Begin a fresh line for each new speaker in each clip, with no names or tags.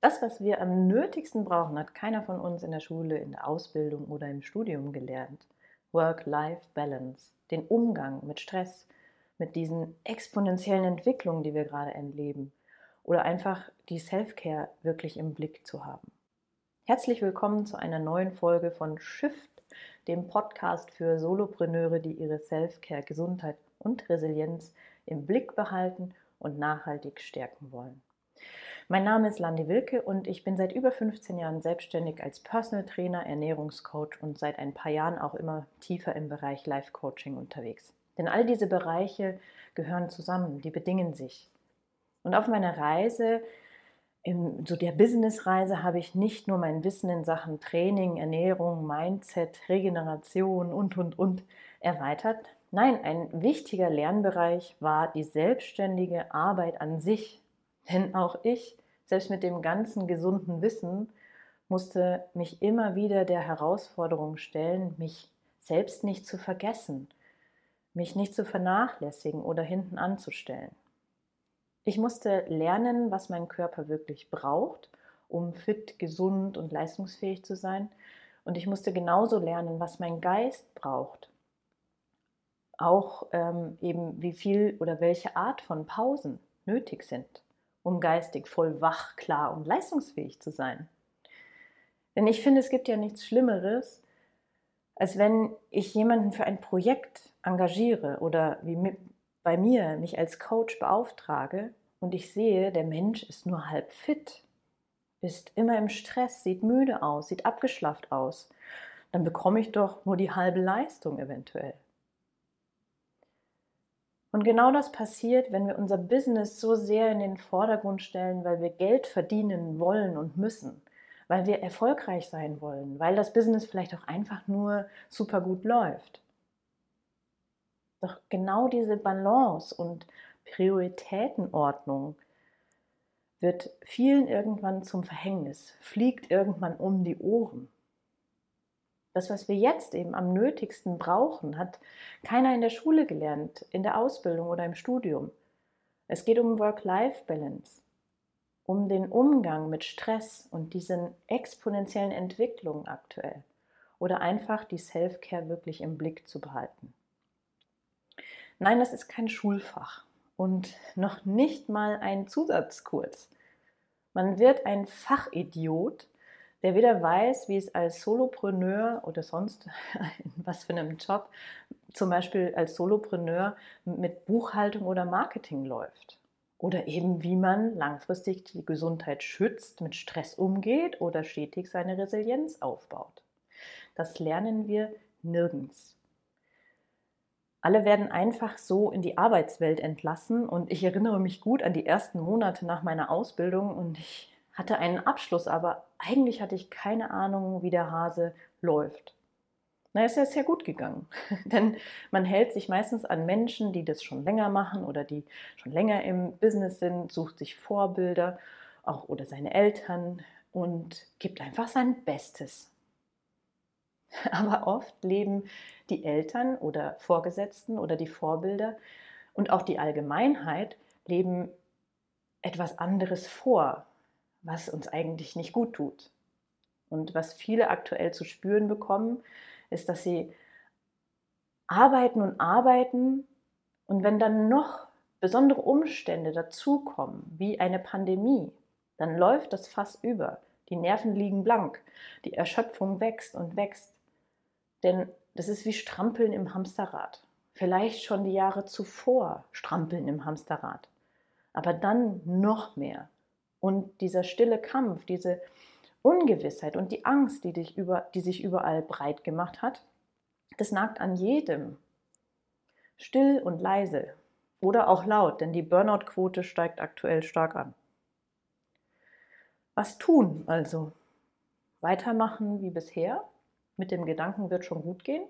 Das, was wir am nötigsten brauchen, hat keiner von uns in der Schule, in der Ausbildung oder im Studium gelernt. Work-Life-Balance, den Umgang mit Stress, mit diesen exponentiellen Entwicklungen, die wir gerade erleben, oder einfach die Self-Care wirklich im Blick zu haben. Herzlich willkommen zu einer neuen Folge von Shift, dem Podcast für Solopreneure, die ihre Self-Care, Gesundheit und Resilienz im Blick behalten und nachhaltig stärken wollen. Mein Name ist Landi Wilke und ich bin seit über 15 Jahren selbstständig als Personal Trainer, Ernährungscoach und seit ein paar Jahren auch immer tiefer im Bereich Life Coaching unterwegs. Denn all diese Bereiche gehören zusammen, die bedingen sich. Und auf meiner Reise, in so der Business-Reise, habe ich nicht nur mein Wissen in Sachen Training, Ernährung, Mindset, Regeneration und, und, und erweitert. Nein, ein wichtiger Lernbereich war die selbstständige Arbeit an sich, denn auch ich, selbst mit dem ganzen gesunden Wissen, musste mich immer wieder der Herausforderung stellen, mich selbst nicht zu vergessen, mich nicht zu vernachlässigen oder hinten anzustellen. Ich musste lernen, was mein Körper wirklich braucht, um fit, gesund und leistungsfähig zu sein. Und ich musste genauso lernen, was mein Geist braucht. Auch ähm, eben, wie viel oder welche Art von Pausen nötig sind um geistig voll wach, klar und leistungsfähig zu sein. Denn ich finde, es gibt ja nichts Schlimmeres, als wenn ich jemanden für ein Projekt engagiere oder wie bei mir mich als Coach beauftrage und ich sehe, der Mensch ist nur halb fit, ist immer im Stress, sieht müde aus, sieht abgeschlafft aus, dann bekomme ich doch nur die halbe Leistung eventuell. Und genau das passiert, wenn wir unser Business so sehr in den Vordergrund stellen, weil wir Geld verdienen wollen und müssen, weil wir erfolgreich sein wollen, weil das Business vielleicht auch einfach nur super gut läuft. Doch genau diese Balance und Prioritätenordnung wird vielen irgendwann zum Verhängnis, fliegt irgendwann um die Ohren. Das, was wir jetzt eben am nötigsten brauchen, hat keiner in der Schule gelernt, in der Ausbildung oder im Studium. Es geht um Work-Life-Balance, um den Umgang mit Stress und diesen exponentiellen Entwicklungen aktuell oder einfach die Self-Care wirklich im Blick zu behalten. Nein, das ist kein Schulfach und noch nicht mal ein Zusatzkurs. Man wird ein Fachidiot, der weder weiß, wie es als Solopreneur oder sonst in was für einem Job, zum Beispiel als Solopreneur mit Buchhaltung oder Marketing läuft. Oder eben, wie man langfristig die Gesundheit schützt, mit Stress umgeht oder stetig seine Resilienz aufbaut. Das lernen wir nirgends. Alle werden einfach so in die Arbeitswelt entlassen und ich erinnere mich gut an die ersten Monate nach meiner Ausbildung und ich hatte einen Abschluss, aber eigentlich hatte ich keine Ahnung, wie der Hase läuft. Na, ist ja sehr gut gegangen, denn man hält sich meistens an Menschen, die das schon länger machen oder die schon länger im Business sind, sucht sich Vorbilder, auch oder seine Eltern und gibt einfach sein Bestes. Aber oft leben die Eltern oder Vorgesetzten oder die Vorbilder und auch die Allgemeinheit leben etwas anderes vor, was uns eigentlich nicht gut tut. Und was viele aktuell zu spüren bekommen, ist, dass sie arbeiten und arbeiten und wenn dann noch besondere Umstände dazukommen, wie eine Pandemie, dann läuft das Fass über. Die Nerven liegen blank, die Erschöpfung wächst und wächst. Denn das ist wie Strampeln im Hamsterrad. Vielleicht schon die Jahre zuvor Strampeln im Hamsterrad. Aber dann noch mehr. Und dieser stille Kampf, diese Ungewissheit und die Angst, die, dich über, die sich überall breit gemacht hat, das nagt an jedem. Still und leise oder auch laut, denn die Burnout-Quote steigt aktuell stark an. Was tun also? Weitermachen wie bisher? Mit dem Gedanken wird schon gut gehen?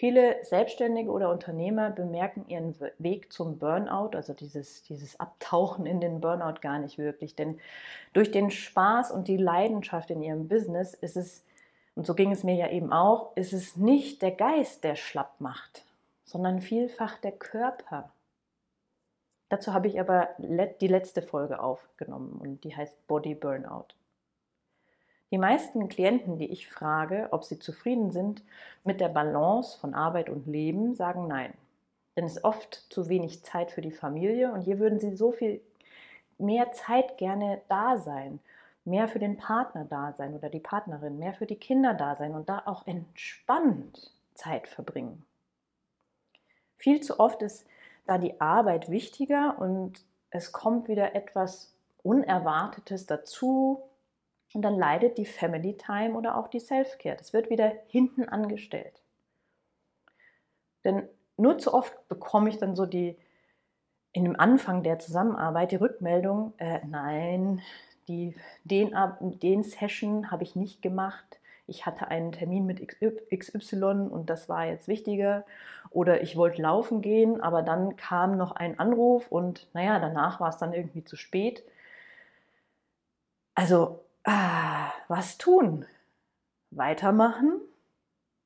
Viele Selbstständige oder Unternehmer bemerken ihren Weg zum Burnout, also dieses, dieses Abtauchen in den Burnout gar nicht wirklich. Denn durch den Spaß und die Leidenschaft in ihrem Business ist es, und so ging es mir ja eben auch, ist es nicht der Geist, der schlapp macht, sondern vielfach der Körper. Dazu habe ich aber die letzte Folge aufgenommen und die heißt Body Burnout. Die meisten Klienten, die ich frage, ob sie zufrieden sind mit der Balance von Arbeit und Leben, sagen nein. Denn es ist oft zu wenig Zeit für die Familie und hier würden sie so viel mehr Zeit gerne da sein, mehr für den Partner da sein oder die Partnerin, mehr für die Kinder da sein und da auch entspannt Zeit verbringen. Viel zu oft ist da die Arbeit wichtiger und es kommt wieder etwas Unerwartetes dazu und dann leidet die Family Time oder auch die Self-Care. Das wird wieder hinten angestellt. Denn nur zu oft bekomme ich dann so die, in dem Anfang der Zusammenarbeit die Rückmeldung, äh, nein, die, den, den Session habe ich nicht gemacht, ich hatte einen Termin mit XY und das war jetzt wichtiger. Oder ich wollte laufen gehen, aber dann kam noch ein Anruf und naja, danach war es dann irgendwie zu spät. Also, ah, was tun? Weitermachen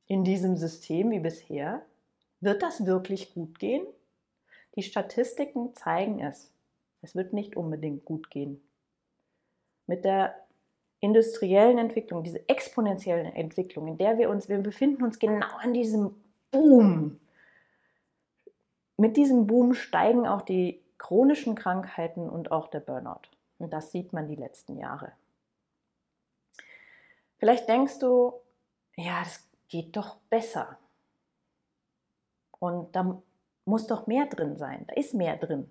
in diesem System wie bisher? Wird das wirklich gut gehen? Die Statistiken zeigen es. Es wird nicht unbedingt gut gehen. Mit der industriellen Entwicklung, diese exponentiellen Entwicklung, in der wir uns, wir befinden uns genau an diesem Boom. Mit diesem Boom steigen auch die chronischen Krankheiten und auch der Burnout. Und das sieht man die letzten Jahre. Vielleicht denkst du, ja, das geht doch besser. Und da muss doch mehr drin sein. Da ist mehr drin.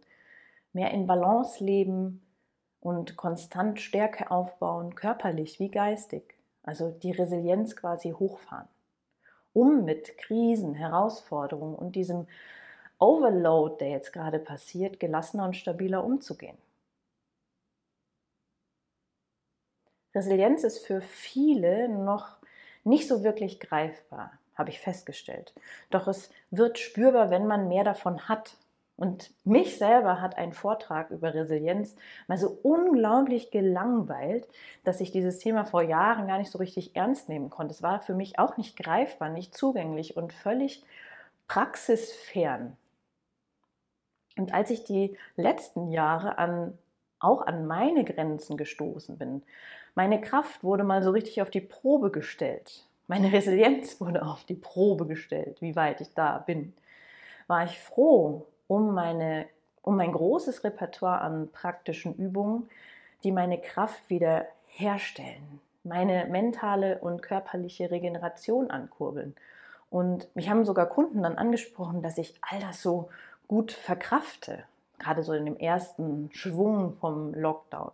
Mehr in Balance leben, und konstant Stärke aufbauen, körperlich wie geistig, also die Resilienz quasi hochfahren, um mit Krisen, Herausforderungen und diesem Overload, der jetzt gerade passiert, gelassener und stabiler umzugehen. Resilienz ist für viele noch nicht so wirklich greifbar, habe ich festgestellt. Doch es wird spürbar, wenn man mehr davon hat, und mich selber hat ein Vortrag über Resilienz mal so unglaublich gelangweilt, dass ich dieses Thema vor Jahren gar nicht so richtig ernst nehmen konnte. Es war für mich auch nicht greifbar, nicht zugänglich und völlig praxisfern. Und als ich die letzten Jahre an, auch an meine Grenzen gestoßen bin, meine Kraft wurde mal so richtig auf die Probe gestellt. Meine Resilienz wurde auf die Probe gestellt, wie weit ich da bin. War ich froh, um, meine, um mein großes Repertoire an praktischen Übungen, die meine Kraft wieder herstellen, meine mentale und körperliche Regeneration ankurbeln. Und mich haben sogar Kunden dann angesprochen, dass ich all das so gut verkrafte, gerade so in dem ersten Schwung vom Lockdown.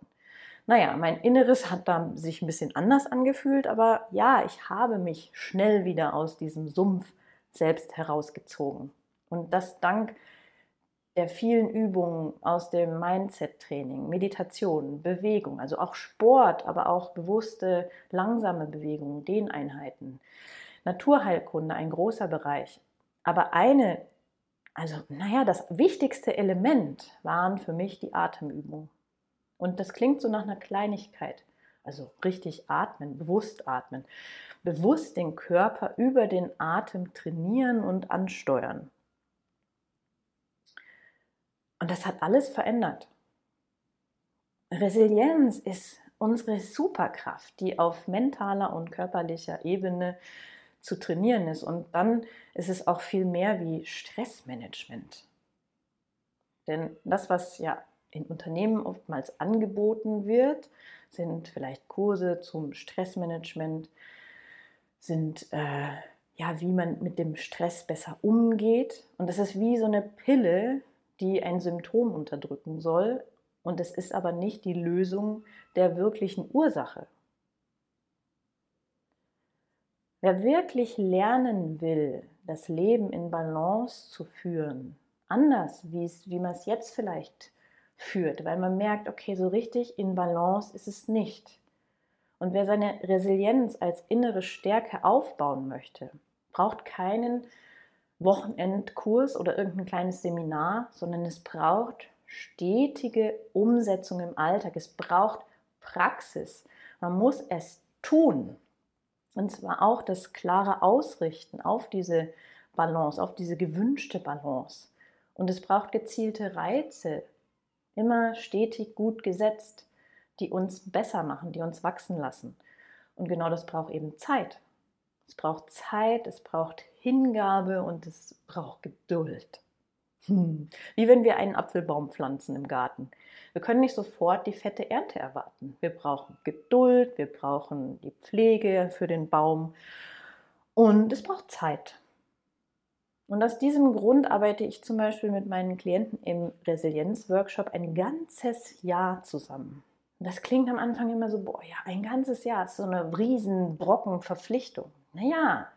Naja, mein Inneres hat da sich ein bisschen anders angefühlt, aber ja, ich habe mich schnell wieder aus diesem Sumpf selbst herausgezogen. Und das dank der vielen Übungen aus dem Mindset-Training, Meditation, Bewegung, also auch Sport, aber auch bewusste, langsame Bewegungen, Dehneinheiten. Naturheilkunde, ein großer Bereich. Aber eine, also naja, das wichtigste Element waren für mich die Atemübungen. Und das klingt so nach einer Kleinigkeit. Also richtig atmen, bewusst atmen. Bewusst den Körper über den Atem trainieren und ansteuern. Und das hat alles verändert. Resilienz ist unsere Superkraft, die auf mentaler und körperlicher Ebene zu trainieren ist. Und dann ist es auch viel mehr wie Stressmanagement. Denn das, was ja in Unternehmen oftmals angeboten wird, sind vielleicht Kurse zum Stressmanagement, sind äh, ja, wie man mit dem Stress besser umgeht. Und das ist wie so eine Pille, die ein Symptom unterdrücken soll. Und es ist aber nicht die Lösung der wirklichen Ursache. Wer wirklich lernen will, das Leben in Balance zu führen, anders wie man es jetzt vielleicht führt, weil man merkt, okay, so richtig in Balance ist es nicht. Und wer seine Resilienz als innere Stärke aufbauen möchte, braucht keinen Wochenendkurs oder irgendein kleines Seminar, sondern es braucht stetige Umsetzung im Alltag. Es braucht Praxis. Man muss es tun. Und zwar auch das klare Ausrichten auf diese Balance, auf diese gewünschte Balance. Und es braucht gezielte Reize, immer stetig gut gesetzt, die uns besser machen, die uns wachsen lassen. Und genau das braucht eben Zeit. Es braucht Zeit, es braucht Hingabe und es braucht Geduld. Hm. Wie wenn wir einen Apfelbaum pflanzen im Garten. Wir können nicht sofort die fette Ernte erwarten. Wir brauchen Geduld, wir brauchen die Pflege für den Baum und es braucht Zeit. Und aus diesem Grund arbeite ich zum Beispiel mit meinen Klienten im Resilienzworkshop ein ganzes Jahr zusammen. Das klingt am Anfang immer so, boah, ja, ein ganzes Jahr ist so eine riesen Brocken Verpflichtung. Naja,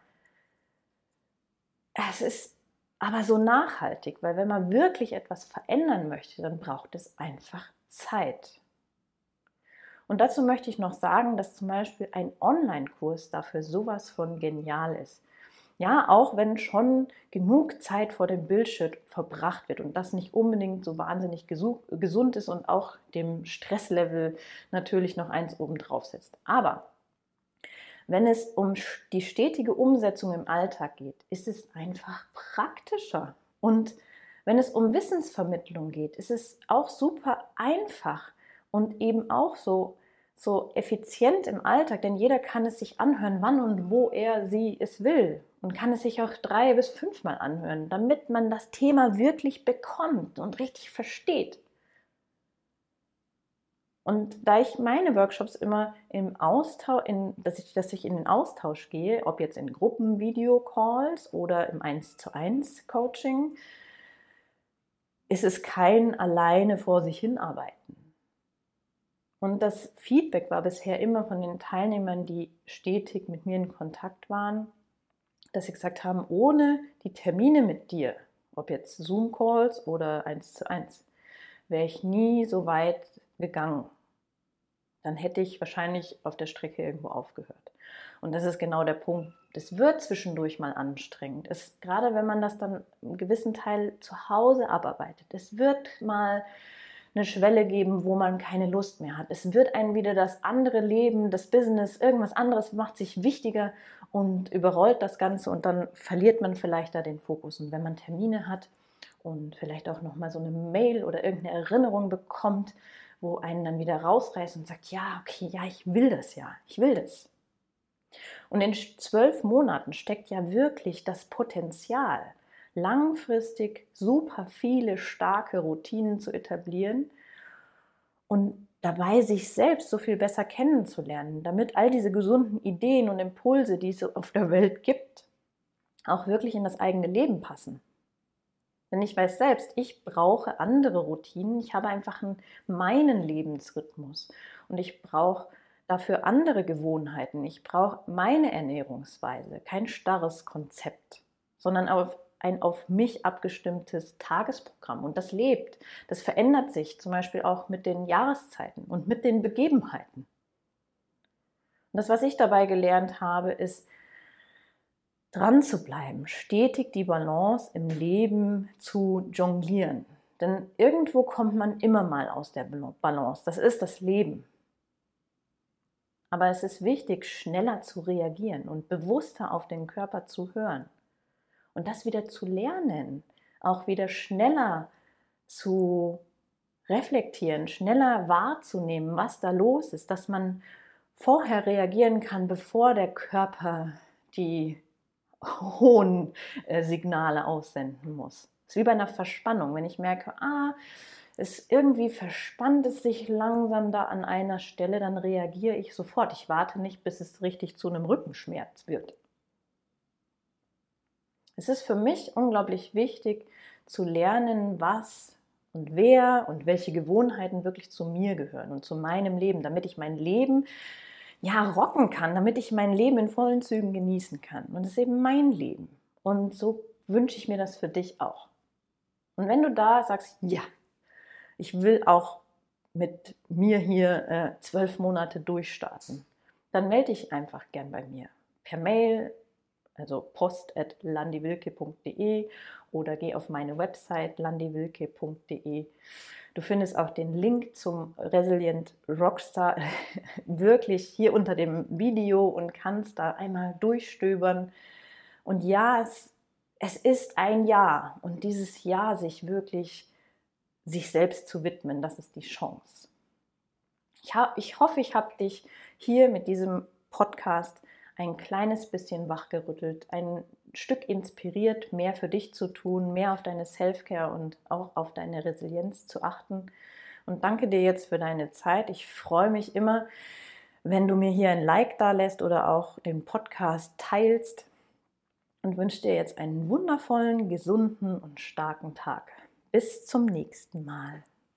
es ist aber so nachhaltig, weil wenn man wirklich etwas verändern möchte, dann braucht es einfach Zeit. Und dazu möchte ich noch sagen, dass zum Beispiel ein Online-Kurs dafür sowas von genial ist. Ja, auch wenn schon genug Zeit vor dem Bildschirm verbracht wird und das nicht unbedingt so wahnsinnig gesund ist und auch dem Stresslevel natürlich noch eins oben drauf setzt. Aber wenn es um die stetige Umsetzung im Alltag geht, ist es einfach praktischer. Und wenn es um Wissensvermittlung geht, ist es auch super einfach und eben auch so, so effizient im Alltag, denn jeder kann es sich anhören, wann und wo er sie es will und kann es sich auch drei bis fünfmal anhören, damit man das Thema wirklich bekommt und richtig versteht. Und da ich meine Workshops immer im Austausch, in, dass, ich, dass ich in den Austausch gehe, ob jetzt in Gruppen, Video-Calls oder im 1 zu 1 Coaching, ist es kein alleine vor sich hinarbeiten. Und das Feedback war bisher immer von den Teilnehmern, die stetig mit mir in Kontakt waren, dass sie gesagt haben, ohne die Termine mit dir, ob jetzt Zoom-Calls oder 1 zu 1, wäre ich nie so weit gegangen. Dann hätte ich wahrscheinlich auf der Strecke irgendwo aufgehört. Und das ist genau der Punkt. Es wird zwischendurch mal anstrengend. Es, gerade wenn man das dann einen gewissen Teil zu Hause abarbeitet. Es wird mal eine Schwelle geben, wo man keine Lust mehr hat. Es wird einen wieder das andere Leben, das Business, irgendwas anderes macht sich wichtiger und überrollt das Ganze und dann verliert man vielleicht da den Fokus. Und wenn man Termine hat und vielleicht auch nochmal so eine Mail oder irgendeine Erinnerung bekommt, wo einen dann wieder rausreißt und sagt, ja, okay, ja, ich will das ja, ich will das. Und in zwölf Monaten steckt ja wirklich das Potenzial, langfristig super viele starke Routinen zu etablieren und dabei sich selbst so viel besser kennenzulernen, damit all diese gesunden Ideen und Impulse, die es auf der Welt gibt, auch wirklich in das eigene Leben passen. Denn ich weiß selbst, ich brauche andere Routinen. Ich habe einfach einen, meinen Lebensrhythmus und ich brauche dafür andere Gewohnheiten. Ich brauche meine Ernährungsweise, kein starres Konzept, sondern auf ein auf mich abgestimmtes Tagesprogramm. Und das lebt. Das verändert sich zum Beispiel auch mit den Jahreszeiten und mit den Begebenheiten. Und das, was ich dabei gelernt habe, ist, dran zu bleiben, stetig die Balance im Leben zu jonglieren. Denn irgendwo kommt man immer mal aus der Balance. Das ist das Leben. Aber es ist wichtig, schneller zu reagieren und bewusster auf den Körper zu hören. Und das wieder zu lernen, auch wieder schneller zu reflektieren, schneller wahrzunehmen, was da los ist, dass man vorher reagieren kann, bevor der Körper die hohen äh, Signale aussenden muss. Es ist wie bei einer Verspannung. Wenn ich merke, ah, es irgendwie verspannt es sich langsam da an einer Stelle, dann reagiere ich sofort. Ich warte nicht, bis es richtig zu einem Rückenschmerz wird. Es ist für mich unglaublich wichtig zu lernen, was und wer und welche Gewohnheiten wirklich zu mir gehören und zu meinem Leben, damit ich mein Leben ja, rocken kann, damit ich mein Leben in vollen Zügen genießen kann. Und es ist eben mein Leben. Und so wünsche ich mir das für dich auch. Und wenn du da sagst, ja, ich will auch mit mir hier äh, zwölf Monate durchstarten, dann melde dich einfach gern bei mir. Per Mail, also post at landiwilke.de oder geh auf meine Website landiwilke.de. Du findest auch den Link zum Resilient Rockstar wirklich hier unter dem Video und kannst da einmal durchstöbern. Und ja, es, es ist ein Jahr und dieses Jahr sich wirklich sich selbst zu widmen, das ist die Chance. Ich, hab, ich hoffe, ich habe dich hier mit diesem Podcast ein kleines bisschen wachgerüttelt, ein Stück inspiriert, mehr für dich zu tun, mehr auf deine Self-Care und auch auf deine Resilienz zu achten. Und danke dir jetzt für deine Zeit. Ich freue mich immer, wenn du mir hier ein Like da lässt oder auch den Podcast teilst und wünsche dir jetzt einen wundervollen, gesunden und starken Tag. Bis zum nächsten Mal.